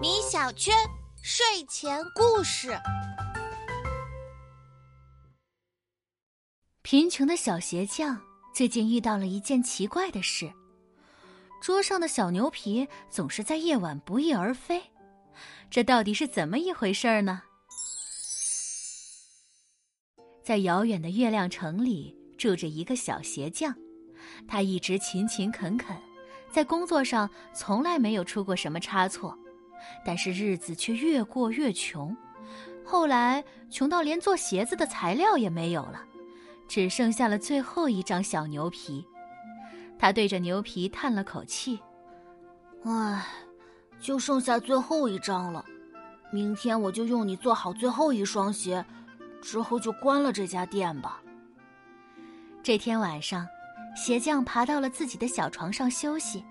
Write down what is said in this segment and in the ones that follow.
米小圈睡前故事：贫穷的小鞋匠最近遇到了一件奇怪的事，桌上的小牛皮总是在夜晚不翼而飞，这到底是怎么一回事呢？在遥远的月亮城里住着一个小鞋匠，他一直勤勤恳恳，在工作上从来没有出过什么差错，但是日子却越过越穷。后来穷到连做鞋子的材料也没有了，只剩下了最后一张小牛皮。他对着牛皮叹了口气：“唉，就剩下最后一张了。明天我就用你做好最后一双鞋。”之后就关了这家店吧。这天晚上，鞋匠爬到了自己的小床上休息。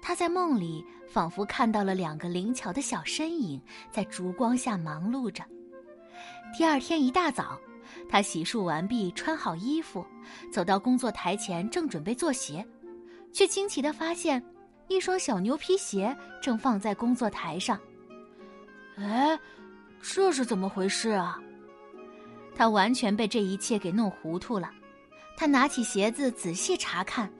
他在梦里仿佛看到了两个灵巧的小身影在烛光下忙碌着。第二天一大早，他洗漱完毕，穿好衣服，走到工作台前，正准备做鞋，却惊奇的发现，一双小牛皮鞋正放在工作台上。哎，这是怎么回事啊？他完全被这一切给弄糊涂了。他拿起鞋子仔细查看，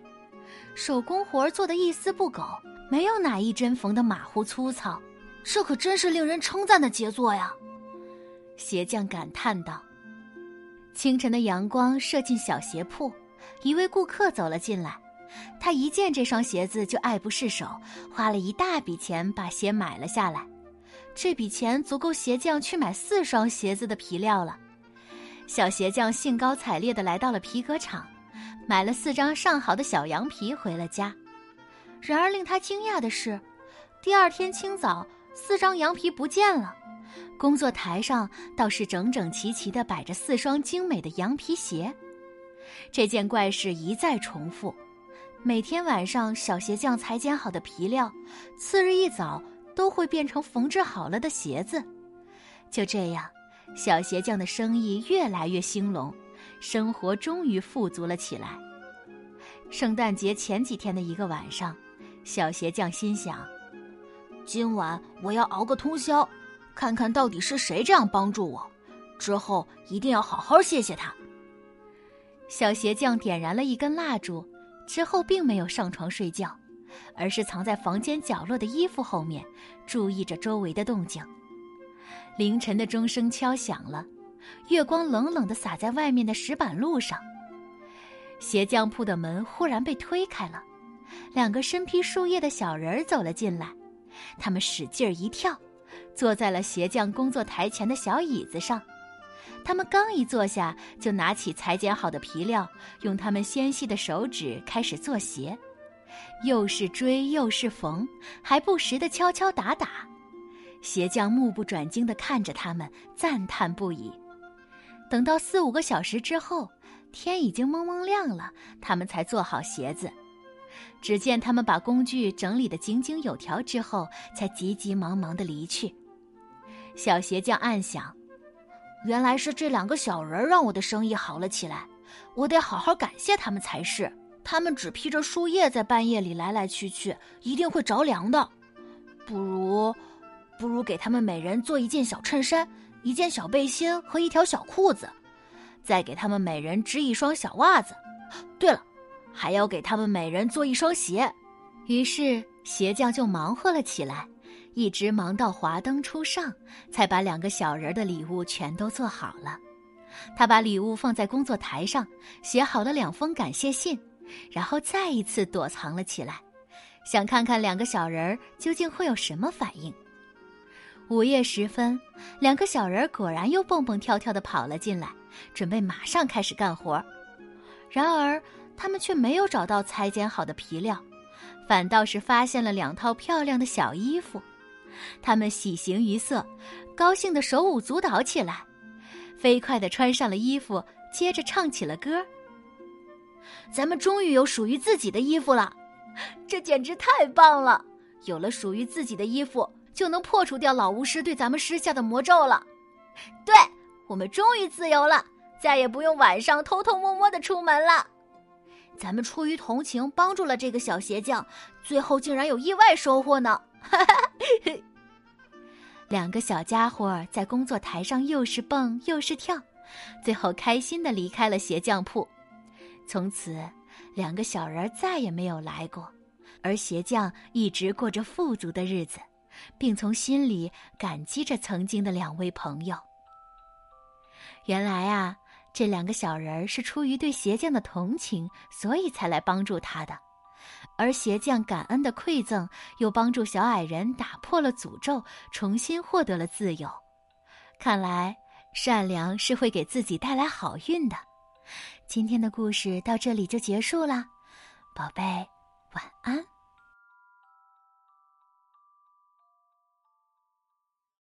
手工活做的一丝不苟，没有哪一针缝的马虎粗糙。这可真是令人称赞的杰作呀！鞋匠感叹道。清晨的阳光射进小鞋铺，一位顾客走了进来。他一见这双鞋子就爱不释手，花了一大笔钱把鞋买了下来。这笔钱足够鞋匠去买四双鞋子的皮料了。小鞋匠兴高采烈地来到了皮革厂，买了四张上好的小羊皮回了家。然而令他惊讶的是，第二天清早，四张羊皮不见了，工作台上倒是整整齐齐地摆着四双精美的羊皮鞋。这件怪事一再重复，每天晚上小鞋匠裁剪好的皮料，次日一早都会变成缝制好了的鞋子。就这样。小鞋匠的生意越来越兴隆，生活终于富足了起来。圣诞节前几天的一个晚上，小鞋匠心想：“今晚我要熬个通宵，看看到底是谁这样帮助我，之后一定要好好谢谢他。”小鞋匠点燃了一根蜡烛，之后并没有上床睡觉，而是藏在房间角落的衣服后面，注意着周围的动静。凌晨的钟声敲响了，月光冷冷的洒在外面的石板路上。鞋匠铺的门忽然被推开了，两个身披树叶的小人儿走了进来。他们使劲儿一跳，坐在了鞋匠工作台前的小椅子上。他们刚一坐下，就拿起裁剪好的皮料，用他们纤细的手指开始做鞋，又是追又是缝，还不时的敲敲打打。鞋匠目不转睛地看着他们，赞叹不已。等到四五个小时之后，天已经蒙蒙亮了，他们才做好鞋子。只见他们把工具整理得井井有条之后，才急急忙忙地离去。小鞋匠暗想：原来是这两个小人儿让我的生意好了起来，我得好好感谢他们才是。他们只披着树叶在半夜里来来去去，一定会着凉的。不如……不如给他们每人做一件小衬衫、一件小背心和一条小裤子，再给他们每人织一双小袜子。对了，还要给他们每人做一双鞋。于是鞋匠就忙活了起来，一直忙到华灯初上，才把两个小人的礼物全都做好了。他把礼物放在工作台上，写好了两封感谢信，然后再一次躲藏了起来，想看看两个小人究竟会有什么反应。午夜时分，两个小人果然又蹦蹦跳跳的跑了进来，准备马上开始干活。然而，他们却没有找到裁剪好的皮料，反倒是发现了两套漂亮的小衣服。他们喜形于色，高兴的手舞足蹈起来，飞快的穿上了衣服，接着唱起了歌：“咱们终于有属于自己的衣服了，这简直太棒了！有了属于自己的衣服。”就能破除掉老巫师对咱们施下的魔咒了。对，我们终于自由了，再也不用晚上偷偷摸摸的出门了。咱们出于同情帮助了这个小鞋匠，最后竟然有意外收获呢！哈哈，两个小家伙在工作台上又是蹦又是跳，最后开心的离开了鞋匠铺。从此，两个小人再也没有来过，而鞋匠一直过着富足的日子，并从心里感激着曾经的两位朋友。原来啊。这两个小人儿是出于对鞋匠的同情，所以才来帮助他的，而鞋匠感恩的馈赠又帮助小矮人打破了诅咒，重新获得了自由。看来善良是会给自己带来好运的。今天的故事到这里就结束了，宝贝，晚安。